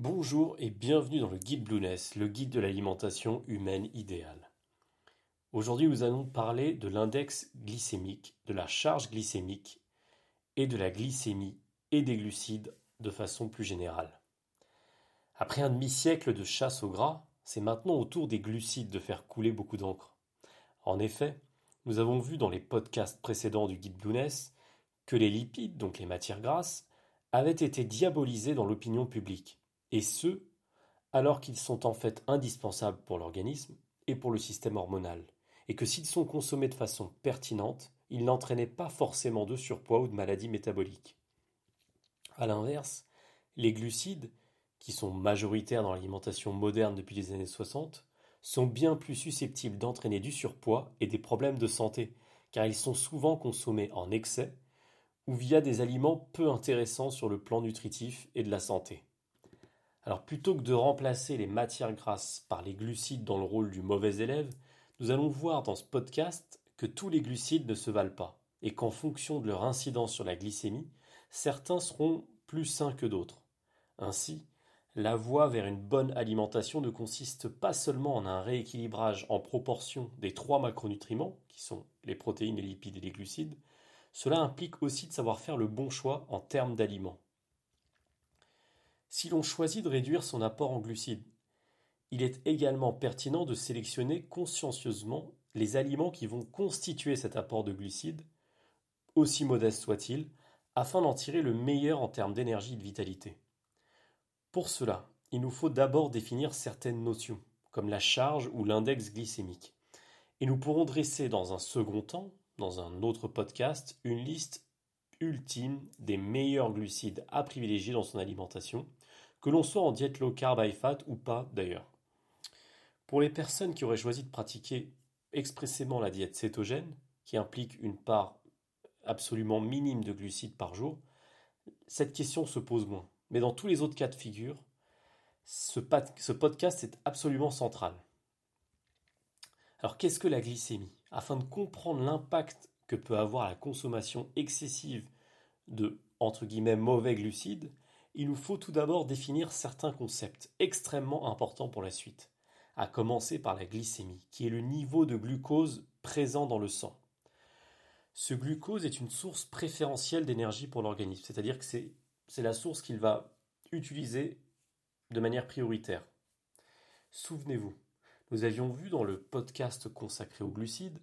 Bonjour et bienvenue dans le guide Blueness, le guide de l'alimentation humaine idéale. Aujourd'hui, nous allons parler de l'index glycémique, de la charge glycémique et de la glycémie et des glucides de façon plus générale. Après un demi-siècle de chasse au gras, c'est maintenant au tour des glucides de faire couler beaucoup d'encre. En effet, nous avons vu dans les podcasts précédents du guide Blueness que les lipides, donc les matières grasses, avaient été diabolisés dans l'opinion publique et ce, alors qu'ils sont en fait indispensables pour l'organisme et pour le système hormonal, et que s'ils sont consommés de façon pertinente, ils n'entraînaient pas forcément de surpoids ou de maladies métaboliques. A l'inverse, les glucides, qui sont majoritaires dans l'alimentation moderne depuis les années 60, sont bien plus susceptibles d'entraîner du surpoids et des problèmes de santé, car ils sont souvent consommés en excès ou via des aliments peu intéressants sur le plan nutritif et de la santé. Alors plutôt que de remplacer les matières grasses par les glucides dans le rôle du mauvais élève, nous allons voir dans ce podcast que tous les glucides ne se valent pas et qu'en fonction de leur incidence sur la glycémie, certains seront plus sains que d'autres. Ainsi, la voie vers une bonne alimentation ne consiste pas seulement en un rééquilibrage en proportion des trois macronutriments, qui sont les protéines, les lipides et les glucides, cela implique aussi de savoir faire le bon choix en termes d'aliments si l'on choisit de réduire son apport en glucides. Il est également pertinent de sélectionner consciencieusement les aliments qui vont constituer cet apport de glucides, aussi modeste soit-il, afin d'en tirer le meilleur en termes d'énergie et de vitalité. Pour cela, il nous faut d'abord définir certaines notions, comme la charge ou l'index glycémique. Et nous pourrons dresser dans un second temps, dans un autre podcast, une liste ultime des meilleurs glucides à privilégier dans son alimentation, que l'on soit en diète low carb high fat ou pas d'ailleurs. Pour les personnes qui auraient choisi de pratiquer expressément la diète cétogène, qui implique une part absolument minime de glucides par jour, cette question se pose moins. Mais dans tous les autres cas de figure, ce, podcast est absolument central. Alors qu'est-ce que la glycémie? Afin de comprendre l'impact que peut avoir la consommation excessive de entre guillemets mauvais glucides, il nous faut tout d'abord définir certains concepts extrêmement importants pour la suite, à commencer par la glycémie, qui est le niveau de glucose présent dans le sang. Ce glucose est une source préférentielle d'énergie pour l'organisme, c'est-à-dire que c'est, la source qu'il va utiliser de manière prioritaire. Souvenez-vous, nous avions vu dans le podcast consacré aux glucides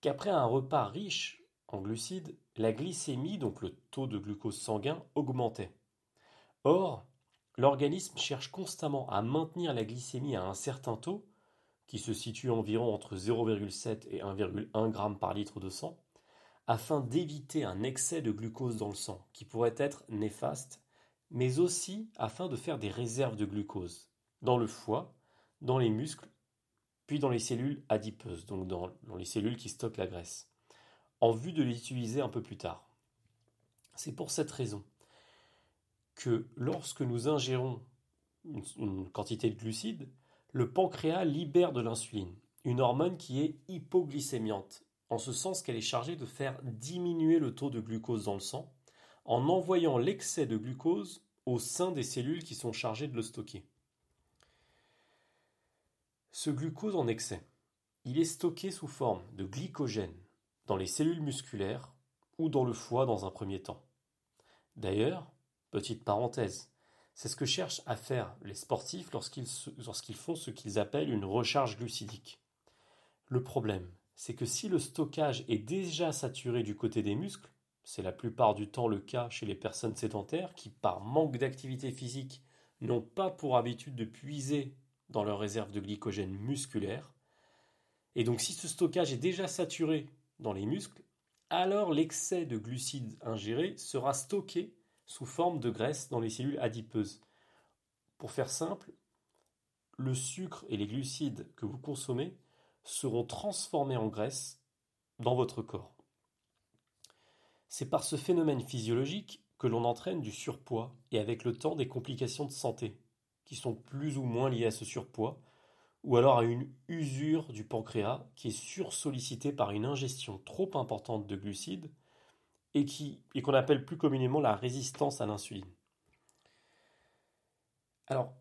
qu'après un repas riche en glucides, la glycémie, donc le taux de glucose sanguin, augmentait. Or, l'organisme cherche constamment à maintenir la glycémie à un certain taux, qui se situe environ entre 0,7 et 1,1 g par litre de sang, afin d'éviter un excès de glucose dans le sang, qui pourrait être néfaste, mais aussi afin de faire des réserves de glucose, dans le foie, dans les muscles, puis dans les cellules adipeuses, donc dans, les cellules qui stockent la graisse, en vue de les utiliser un peu plus tard. C'est pour cette raison que lorsque nous ingérons une, quantité de glucides, le pancréas libère de l'insuline, une hormone qui est hypoglycémiante, en ce sens qu'elle est chargée de faire diminuer le taux de glucose dans le sang, en envoyant l'excès de glucose au sein des cellules qui sont chargées de le stocker. Ce glucose en excès, il est stocké sous forme de glycogène dans les cellules musculaires ou dans le foie dans un premier temps. D'ailleurs, Petite parenthèse, c'est ce que cherchent à faire les sportifs lorsqu'ils font ce qu'ils appellent une recharge glucidique. Le problème, c'est que si le stockage est déjà saturé du côté des muscles, c'est la plupart du temps le cas chez les personnes sédentaires qui, par manque d'activité physique, n'ont pas pour habitude de puiser dans leur réserve de glycogène musculaire, et donc si ce stockage est déjà saturé dans les muscles, alors l'excès de glucides ingérés sera stocké sous forme de graisse dans les cellules adipeuses. Pour faire simple, le sucre et les glucides que vous consommez seront transformés en graisse dans votre corps. C'est par ce phénomène physiologique que l'on entraîne du surpoids et avec le temps des complications de santé, qui sont plus ou moins liées à ce surpoids, ou alors à une usure du pancréas qui est sursollicité par une ingestion trop importante de glucides et qui et qu'on appelle plus communément la résistance à l'insuline. Alors,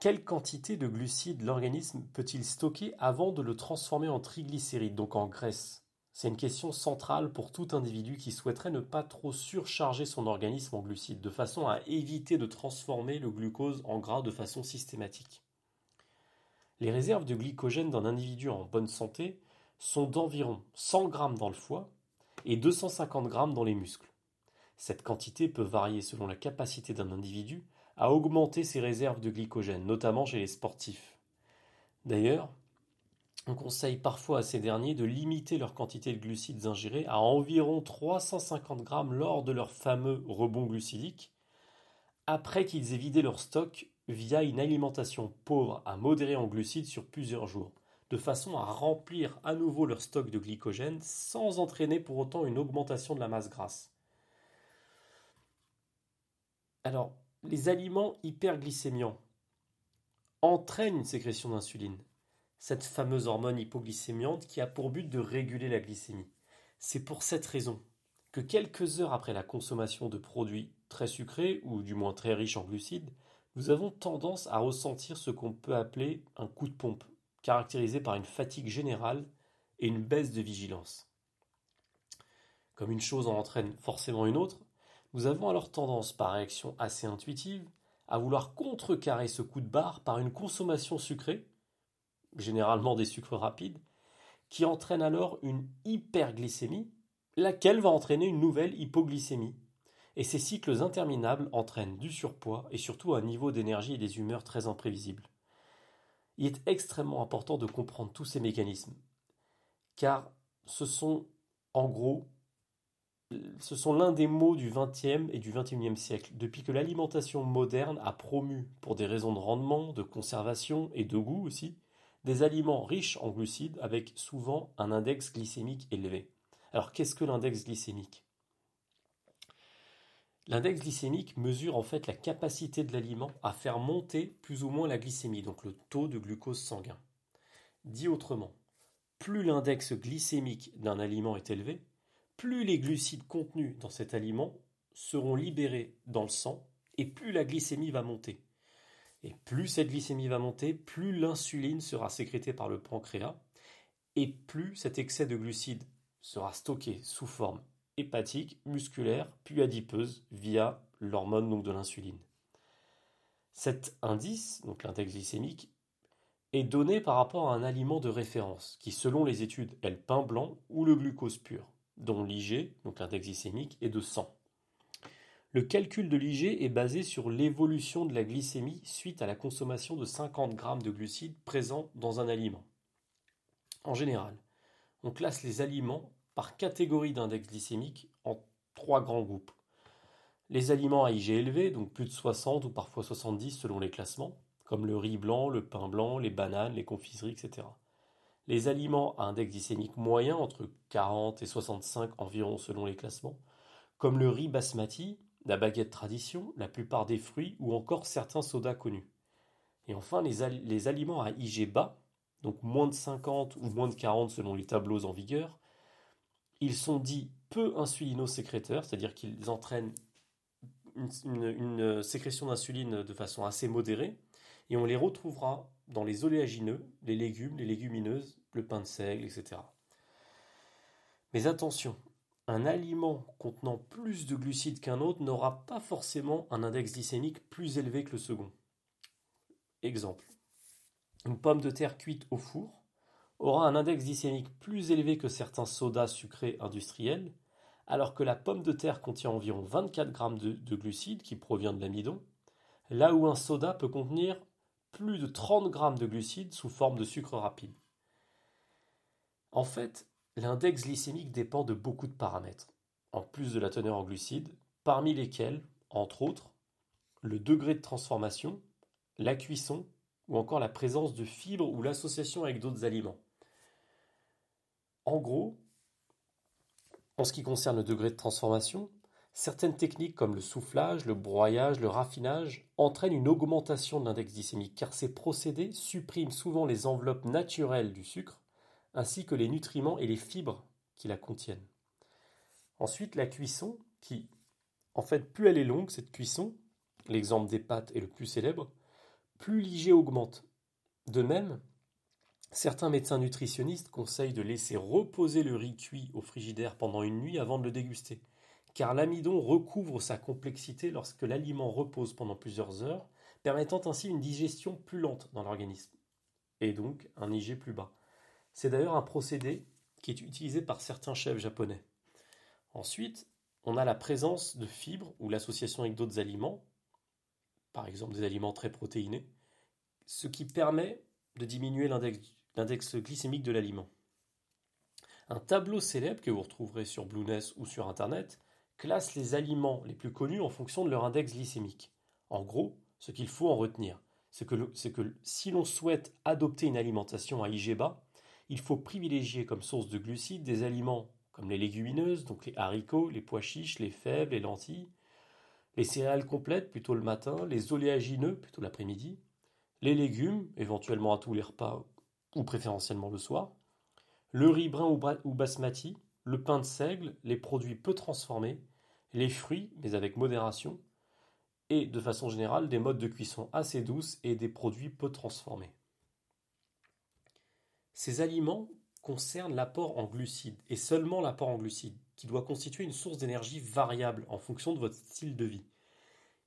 quelle quantité de glucides l'organisme peut-il stocker avant de le transformer en triglycérides, donc en graisse? C'est une question centrale pour tout individu qui souhaiterait ne pas trop surcharger son organisme en glucides, de façon à éviter de transformer le glucose en gras de façon systématique. Les réserves de glycogène d'un individu en bonne santé sont d'environ 100 g dans le foie et 250 g dans les muscles. Cette quantité peut varier selon la capacité d'un individu à augmenter ses réserves de glycogène, notamment chez les sportifs. D'ailleurs, on conseille parfois à ces derniers de limiter leur quantité de glucides ingérés à environ 350 g lors de leur fameux rebond glucidique, après qu'ils aient vidé leur stock via une alimentation pauvre à modérée en glucides sur plusieurs jours, de façon à remplir à nouveau leur stock de glycogène sans entraîner pour autant une augmentation de la masse grasse. Alors, les aliments hyperglycémiants entraînent une sécrétion d'insuline, cette fameuse hormone hypoglycémiante qui a pour but de réguler la glycémie. C'est pour cette raison que quelques heures après la consommation de produits très sucrés ou du moins très riches en glucides, nous avons tendance à ressentir ce qu'on peut appeler un coup de pompe, caractérisé par une fatigue générale et une baisse de vigilance. Comme une chose en entraîne forcément une autre, nous avons alors tendance, par réaction assez intuitive, à vouloir contrecarrer ce coup de barre par une consommation sucrée, généralement des sucres rapides, qui entraîne alors une hyperglycémie, laquelle va entraîner une nouvelle hypoglycémie. Et ces cycles interminables entraînent du surpoids et surtout un niveau d'énergie et des humeurs très imprévisibles. Il est extrêmement important de comprendre tous ces mécanismes, car ce sont en gros ce sont l'un des mots du XXe et du XXIe siècle, depuis que l'alimentation moderne a promu, pour des raisons de rendement, de conservation et de goût aussi, des aliments riches en glucides avec souvent un index glycémique élevé. Alors qu'est-ce que l'index glycémique? L'index glycémique mesure en fait la capacité de l'aliment à faire monter plus ou moins la glycémie, donc le taux de glucose sanguin. Dit autrement, plus l'index glycémique d'un aliment est élevé, plus les glucides contenus dans cet aliment seront libérés dans le sang et plus la glycémie va monter. Et plus cette glycémie va monter, plus l'insuline sera sécrétée par le pancréas et plus cet excès de glucides sera stocké sous forme hépatique, musculaire, puis adipeuse via l'hormone de l'insuline. Cet indice, donc l'index glycémique, est donné par rapport à un aliment de référence qui, selon les études, est le pain blanc ou le glucose pur dont l'IG, donc l'index glycémique, est de 100. Le calcul de l'IG est basé sur l'évolution de la glycémie suite à la consommation de 50 g de glucides présents dans un aliment. En général, on classe les aliments par catégorie d'index glycémique en trois grands groupes. Les aliments à IG élevé, donc plus de 60 ou parfois 70 selon les classements, comme le riz blanc, le pain blanc, les bananes, les confiseries, etc. Les aliments à index glycémique moyen, entre 40 et 65 environ selon les classements, comme le riz basmati, la baguette tradition, la plupart des fruits ou encore certains sodas connus. Et enfin, les, aliments à IG bas, donc moins de 50 ou moins de 40 selon les tableaux en vigueur, ils sont dits peu insulinosécréteurs, c'est-à-dire qu'ils entraînent une sécrétion d'insuline de façon assez modérée, et on les retrouvera dans les oléagineux, les légumes, les légumineuses, le pain de seigle, etc. Mais attention, un aliment contenant plus de glucides qu'un autre n'aura pas forcément un index glycémique plus élevé que le second. Exemple. Une pomme de terre cuite au four aura un index glycémique plus élevé que certains sodas sucrés industriels, alors que la pomme de terre contient environ 24 grammes de, de glucides qui provient de l'amidon, là où un soda peut contenir plus de 30 grammes de glucides sous forme de sucre rapide. En fait, l'index glycémique dépend de beaucoup de paramètres, en plus de la teneur en glucides, parmi lesquels, entre autres, le degré de transformation, la cuisson ou encore la présence de fibres ou l'association avec d'autres aliments. En gros, en ce qui concerne le degré de transformation, certaines techniques comme le soufflage, le broyage, le raffinage entraînent une augmentation de l'index glycémique car ces procédés suppriment souvent les enveloppes naturelles du sucre ainsi que les nutriments et les fibres qui la contiennent. Ensuite, la cuisson, qui, en fait, plus elle est longue, cette cuisson, l'exemple des pâtes est le plus célèbre, plus l'IG augmente. De même, certains médecins nutritionnistes conseillent de laisser reposer le riz cuit au frigidaire pendant une nuit avant de le déguster, car l'amidon recouvre sa complexité lorsque l'aliment repose pendant plusieurs heures, permettant ainsi une digestion plus lente dans l'organisme, et donc un IG plus bas. C'est d'ailleurs un procédé qui est utilisé par certains chefs japonais. Ensuite, on a la présence de fibres ou l'association avec d'autres aliments, par exemple des aliments très protéinés, ce qui permet de diminuer l'index glycémique de l'aliment. Un tableau célèbre que vous retrouverez sur Blueness ou sur Internet classe les aliments les plus connus en fonction de leur index glycémique. En gros, ce qu'il faut en retenir, c'est que, que, si l'on souhaite adopter une alimentation à IG bas, il faut privilégier comme source de glucides des aliments comme les légumineuses, donc les haricots, les pois chiches, les fèves, les lentilles, les céréales complètes plutôt le matin, les oléagineux plutôt l'après-midi, les légumes, éventuellement à tous les repas ou préférentiellement le soir, le riz brun ou basmati, le pain de seigle, les produits peu transformés, les fruits, mais avec modération, et de façon générale des modes de cuisson assez douces et des produits peu transformés. Ces aliments concernent l'apport en glucides, et seulement l'apport en glucides, qui doit constituer une source d'énergie variable en fonction de votre style de vie.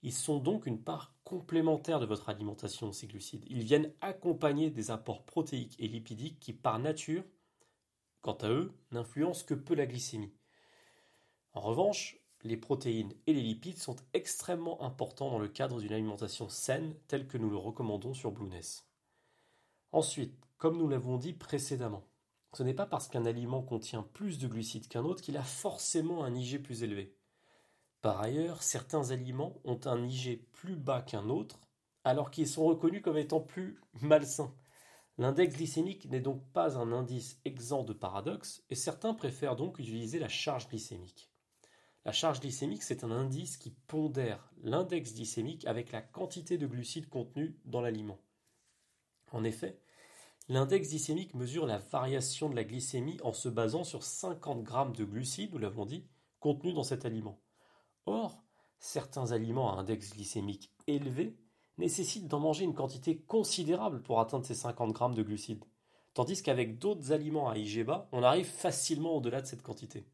Ils sont donc une part complémentaire de votre alimentation, ces glucides. Ils viennent accompagner des apports protéiques et lipidiques qui, par nature, quant à eux, n'influencent que peu la glycémie. En revanche, les protéines et les lipides sont extrêmement importants dans le cadre d'une alimentation saine telle que nous le recommandons sur Blueness. Ensuite, comme nous l'avons dit précédemment, ce n'est pas parce qu'un aliment contient plus de glucides qu'un autre qu'il a forcément un IG plus élevé. Par ailleurs, certains aliments ont un IG plus bas qu'un autre, alors qu'ils sont reconnus comme étant plus malsains. L'index glycémique n'est donc pas un indice exempt de paradoxe, et certains préfèrent donc utiliser la charge glycémique. La charge glycémique, c'est un indice qui pondère l'index glycémique avec la quantité de glucides contenus dans l'aliment. En effet, l'index glycémique mesure la variation de la glycémie en se basant sur 50 grammes de glucides, nous l'avons dit, contenus dans cet aliment. Or, certains aliments à index glycémique élevé nécessitent d'en manger une quantité considérable pour atteindre ces 50 grammes de glucides, tandis qu'avec d'autres aliments à IG bas, on arrive facilement au-delà de cette quantité.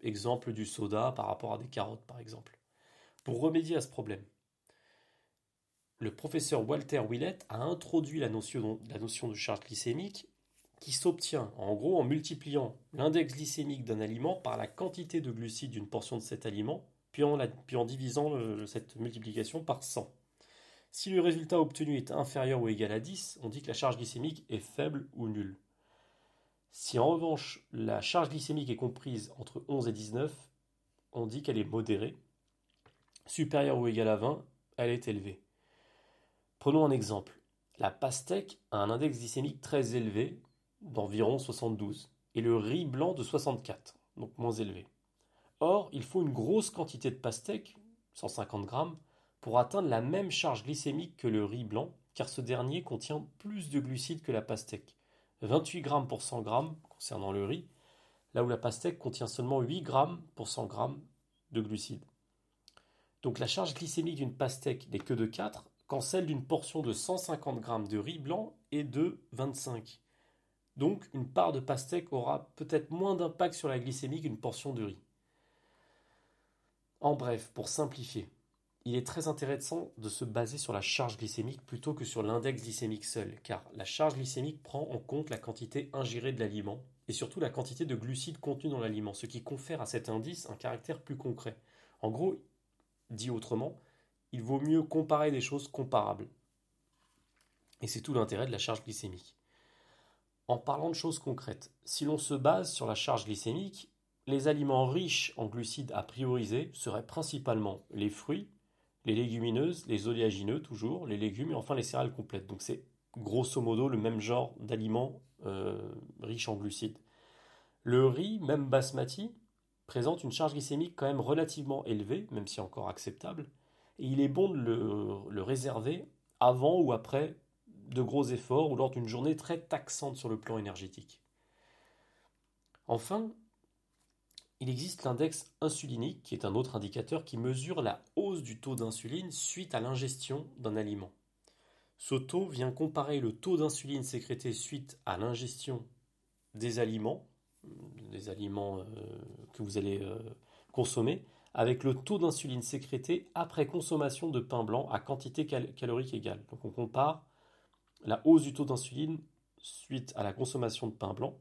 Exemple du soda par rapport à des carottes, par exemple. Pour remédier à ce problème, le professeur Walter Willett a introduit la notion, la notion de charge glycémique qui s'obtient en gros en multipliant l'index glycémique d'un aliment par la quantité de glucides d'une portion de cet aliment, puis en, divisant cette multiplication par 100. Si le résultat obtenu est inférieur ou égal à 10, on dit que la charge glycémique est faible ou nulle. Si en revanche la charge glycémique est comprise entre 11 et 19, on dit qu'elle est modérée. Supérieure ou égale à 20, elle est élevée. Prenons un exemple. La pastèque a un index glycémique très élevé, d'environ 72, et le riz blanc de 64, donc moins élevé. Or, il faut une grosse quantité de pastèque, 150 grammes, pour atteindre la même charge glycémique que le riz blanc, car ce dernier contient plus de glucides que la pastèque. 28 grammes pour 100 grammes concernant le riz, là où la pastèque contient seulement 8 grammes pour 100 grammes de glucides. Donc la charge glycémique d'une pastèque n'est que de 4, quand celle d'une portion de 150 grammes de riz blanc est de 25. Donc une part de pastèque aura peut-être moins d'impact sur la glycémie qu'une portion de riz. En bref, pour simplifier, il est très intéressant de se baser sur la charge glycémique plutôt que sur l'index glycémique seul, car la charge glycémique prend en compte la quantité ingérée de l'aliment et surtout la quantité de glucides contenus dans l'aliment, ce qui confère à cet indice un caractère plus concret. En gros, dit autrement, il vaut mieux comparer des choses comparables. Et c'est tout l'intérêt de la charge glycémique. En parlant de choses concrètes, si l'on se base sur la charge glycémique, les aliments riches en glucides à prioriser seraient principalement les fruits, les légumineuses, les oléagineux toujours, les légumes et enfin les céréales complètes. Donc c'est grosso modo le même genre d'aliments euh, riches en glucides. Le riz, même basmati, présente une charge glycémique quand même relativement élevée, même si encore acceptable, et il est bon de le, réserver avant ou après de gros efforts ou lors d'une journée très taxante sur le plan énergétique. Enfin, Il existe l'index insulinique, qui est un autre indicateur qui mesure la hausse du taux d'insuline suite à l'ingestion d'un aliment. Ce taux vient comparer le taux d'insuline sécrété suite à l'ingestion des aliments, des aliments euh, que vous allez euh, consommer, avec le taux d'insuline sécrété après consommation de pain blanc à quantité calorique égale. Donc on compare la hausse du taux d'insuline suite à la consommation de pain blanc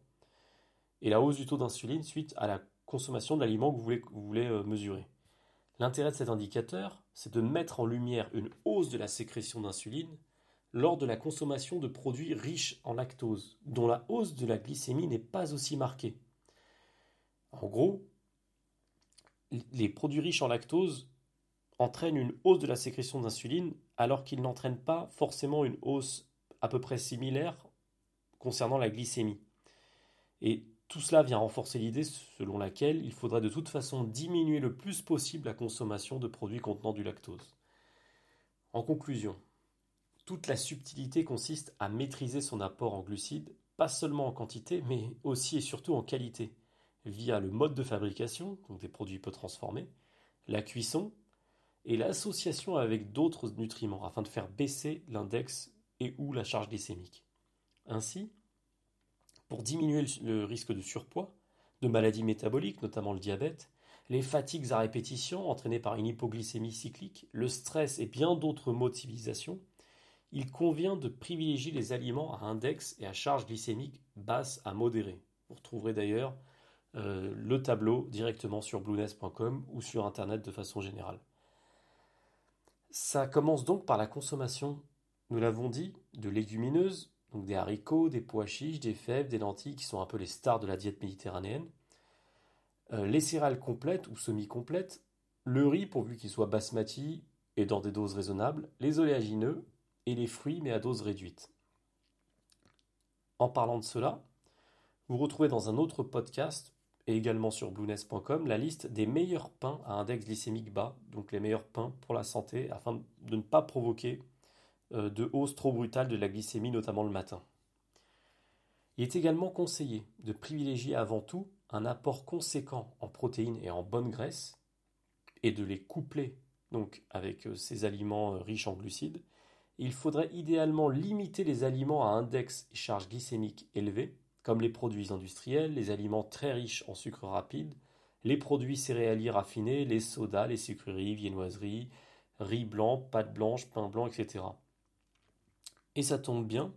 et la hausse du taux d'insuline suite à la consommation de l'aliment que vous voulez, euh, mesurer. L'intérêt de cet indicateur, c'est de mettre en lumière une hausse de la sécrétion d'insuline lors de la consommation de produits riches en lactose, dont la hausse de la glycémie n'est pas aussi marquée. En gros, les produits riches en lactose entraînent une hausse de la sécrétion d'insuline alors qu'ils n'entraînent pas forcément une hausse à peu près similaire concernant la glycémie. Et tout cela vient renforcer l'idée selon laquelle il faudrait de toute façon diminuer le plus possible la consommation de produits contenant du lactose. En conclusion, toute la subtilité consiste à maîtriser son apport en glucides, pas seulement en quantité, mais aussi et surtout en qualité, via le mode de fabrication, donc des produits peu transformés, la cuisson et l'association avec d'autres nutriments afin de faire baisser l'index et ou la charge glycémique. Ainsi, pour diminuer le risque de surpoids, de maladies métaboliques, notamment le diabète, les fatigues à répétition entraînées par une hypoglycémie cyclique, le stress et bien d'autres maux de civilisation, il convient de privilégier les aliments à index et à charge glycémique basse à modérée. Vous retrouverez d'ailleurs euh, le tableau directement sur blueness.com ou sur Internet de façon générale. Ça commence donc par la consommation, nous l'avons dit, de légumineuses, donc des haricots, des pois chiches, des fèves, des lentilles qui sont un peu les stars de la diète méditerranéenne, euh, les céréales complètes ou semi-complètes, le riz pourvu qu'il soit basmati et dans des doses raisonnables, les oléagineux et les fruits mais à dose réduite. En parlant de cela, vous retrouvez dans un autre podcast et également sur blueness.com la liste des meilleurs pains à index glycémique bas, donc les meilleurs pains pour la santé afin de ne pas provoquer de hausse trop brutale de la glycémie, notamment le matin. Il est également conseillé de privilégier avant tout un apport conséquent en protéines et en bonnes graisses, et de les coupler donc avec euh, ces aliments euh, riches en glucides. Il faudrait idéalement limiter les aliments à index et charge glycémique élevés, comme les produits industriels, les aliments très riches en sucre rapide, les produits céréaliers raffinés, les sodas, les sucreries, viennoiseries, riz blanc, pâte blanche, pain blanc, etc. Et ça tombe bien,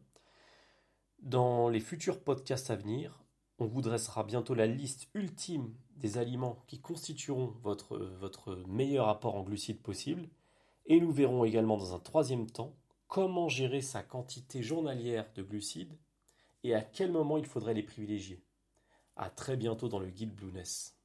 dans les futurs podcasts à venir, on vous dressera bientôt la liste ultime des aliments qui constitueront votre, meilleur apport en glucides possible. Et nous verrons également dans un troisième temps comment gérer sa quantité journalière de glucides et à quel moment il faudrait les privilégier. A très bientôt dans le guide Blueness.